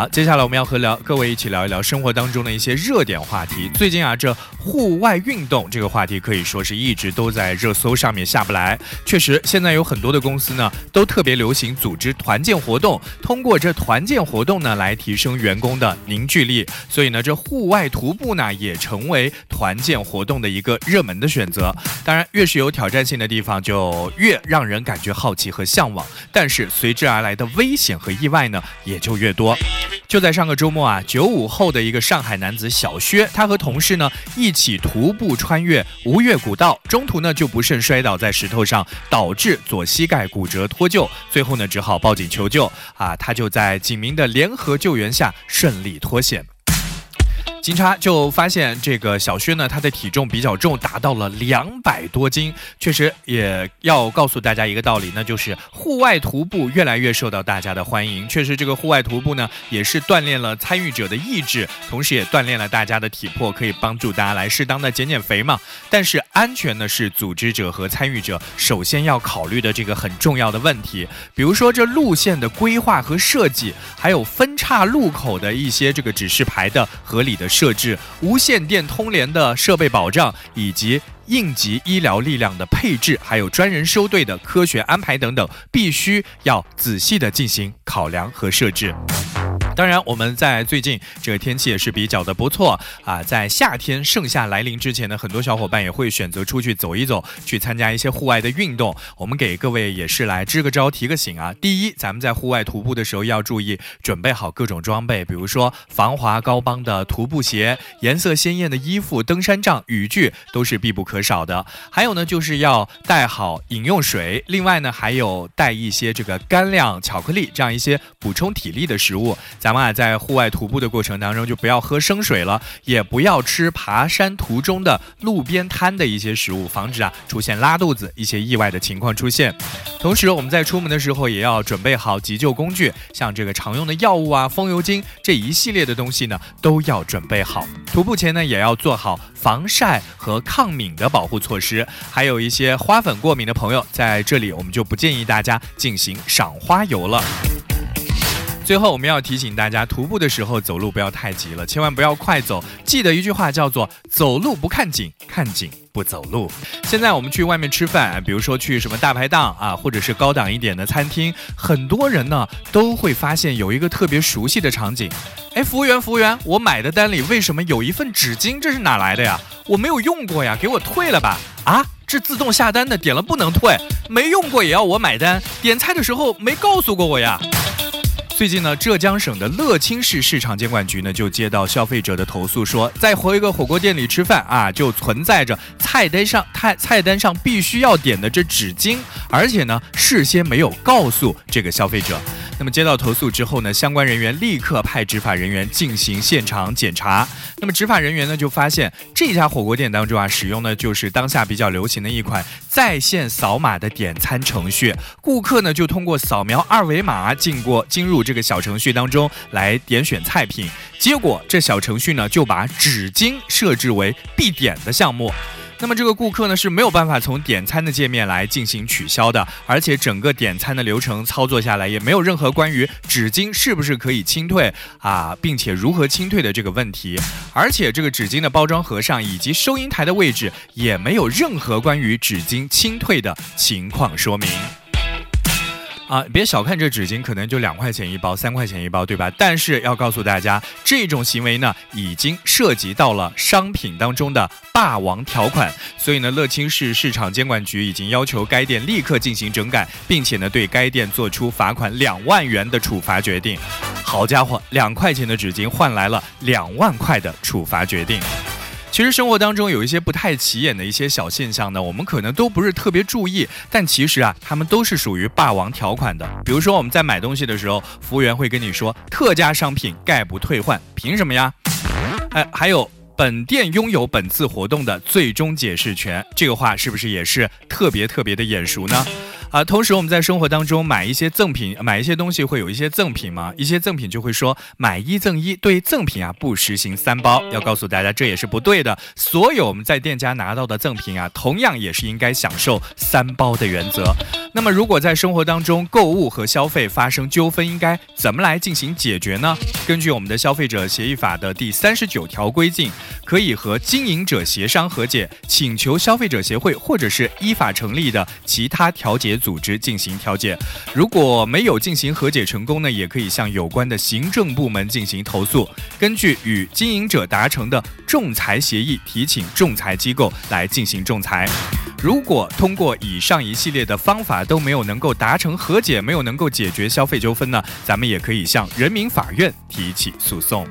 好，接下来我们要和聊各位一起聊一聊生活当中的一些热点话题。最近啊，这户外运动这个话题可以说是一直都在热搜上面下不来。确实，现在有很多的公司呢，都特别流行组织团建活动，通过这团建活动呢，来提升员工的凝聚力。所以呢，这户外徒步呢，也成为团建活动的一个热门的选择。当然，越是有挑战性的地方，就越让人感觉好奇和向往。但是随之而来的危险和意外呢，也就越多。就在上个周末啊，九五后的一个上海男子小薛，他和同事呢一起徒步穿越吴越古道，中途呢就不慎摔倒在石头上，导致左膝盖骨折脱臼，最后呢只好报警求救啊，他就在警民的联合救援下顺利脱险。警察就发现这个小薛呢，他的体重比较重，达到了两百多斤。确实，也要告诉大家一个道理，那就是户外徒步越来越受到大家的欢迎。确实，这个户外徒步呢，也是锻炼了参与者的意志，同时也锻炼了大家的体魄，可以帮助大家来适当的减减肥嘛。但是，安全呢是组织者和参与者首先要考虑的这个很重要的问题。比如说，这路线的规划和设计，还有分岔路口的一些这个指示牌的合理的。设置无线电通联的设备保障，以及应急医疗力量的配置，还有专人收队的科学安排等等，必须要仔细的进行考量和设置。当然，我们在最近这个天气也是比较的不错啊，在夏天盛夏来临之前呢，很多小伙伴也会选择出去走一走，去参加一些户外的运动。我们给各位也是来支个招、提个醒啊。第一，咱们在户外徒步的时候要注意准备好各种装备，比如说防滑高帮的徒步鞋、颜色鲜艳的衣服、登山杖、雨具都是必不可少的。还有呢，就是要带好饮用水，另外呢，还有带一些这个干粮、巧克力这样一些补充体力的食物。咱们啊，在户外徒步的过程当中，就不要喝生水了，也不要吃爬山途中的路边摊的一些食物，防止啊出现拉肚子、一些意外的情况出现。同时，我们在出门的时候也要准备好急救工具，像这个常用的药物啊、风油精这一系列的东西呢，都要准备好。徒步前呢，也要做好防晒和抗敏的保护措施。还有一些花粉过敏的朋友，在这里我们就不建议大家进行赏花游了。最后，我们要提醒大家，徒步的时候走路不要太急了，千万不要快走。记得一句话叫做“走路不看景，看景不走路”。现在我们去外面吃饭，比如说去什么大排档啊，或者是高档一点的餐厅，很多人呢都会发现有一个特别熟悉的场景。哎，服务员，服务员，我买的单里为什么有一份纸巾？这是哪来的呀？我没有用过呀，给我退了吧。啊，这自动下单的，点了不能退，没用过也要我买单？点菜的时候没告诉过我呀？最近呢，浙江省的乐清市市场监管局呢就接到消费者的投诉，说在一个火锅店里吃饭啊，就存在着菜单上菜菜单上必须要点的这纸巾，而且呢事先没有告诉这个消费者。那么接到投诉之后呢，相关人员立刻派执法人员进行现场检查。那么执法人员呢就发现这家火锅店当中啊，使用的就是当下比较流行的一款在线扫码的点餐程序。顾客呢就通过扫描二维码进过进入这个小程序当中来点选菜品，结果这小程序呢就把纸巾设置为必点的项目。那么这个顾客呢是没有办法从点餐的界面来进行取消的，而且整个点餐的流程操作下来也没有任何关于纸巾是不是可以清退啊，并且如何清退的这个问题，而且这个纸巾的包装盒上以及收银台的位置也没有任何关于纸巾清退的情况说明。啊，别小看这纸巾，可能就两块钱一包、三块钱一包，对吧？但是要告诉大家，这种行为呢，已经涉及到了商品当中的霸王条款。所以呢，乐清市市场监管局已经要求该店立刻进行整改，并且呢，对该店做出罚款两万元的处罚决定。好家伙，两块钱的纸巾换来了两万块的处罚决定。其实生活当中有一些不太起眼的一些小现象呢，我们可能都不是特别注意，但其实啊，他们都是属于霸王条款的。比如说我们在买东西的时候，服务员会跟你说特价商品概不退换，凭什么呀？哎，还有本店拥有本次活动的最终解释权，这个话是不是也是特别特别的眼熟呢？啊，同时我们在生活当中买一些赠品，买一些东西会有一些赠品吗？一些赠品就会说买一赠一，对赠品啊不实行三包。要告诉大家，这也是不对的。所有我们在店家拿到的赠品啊，同样也是应该享受三包的原则。那么，如果在生活当中购物和消费发生纠纷，应该怎么来进行解决呢？根据我们的消费者协议法的第三十九条规定，可以和经营者协商和解，请求消费者协会或者是依法成立的其他调解组织进行调解。如果没有进行和解成功呢，也可以向有关的行政部门进行投诉，根据与经营者达成的仲裁协议，提请仲裁机构来进行仲裁。如果通过以上一系列的方法都没有能够达成和解，没有能够解决消费纠纷呢，咱们也可以向人民法院提起诉讼。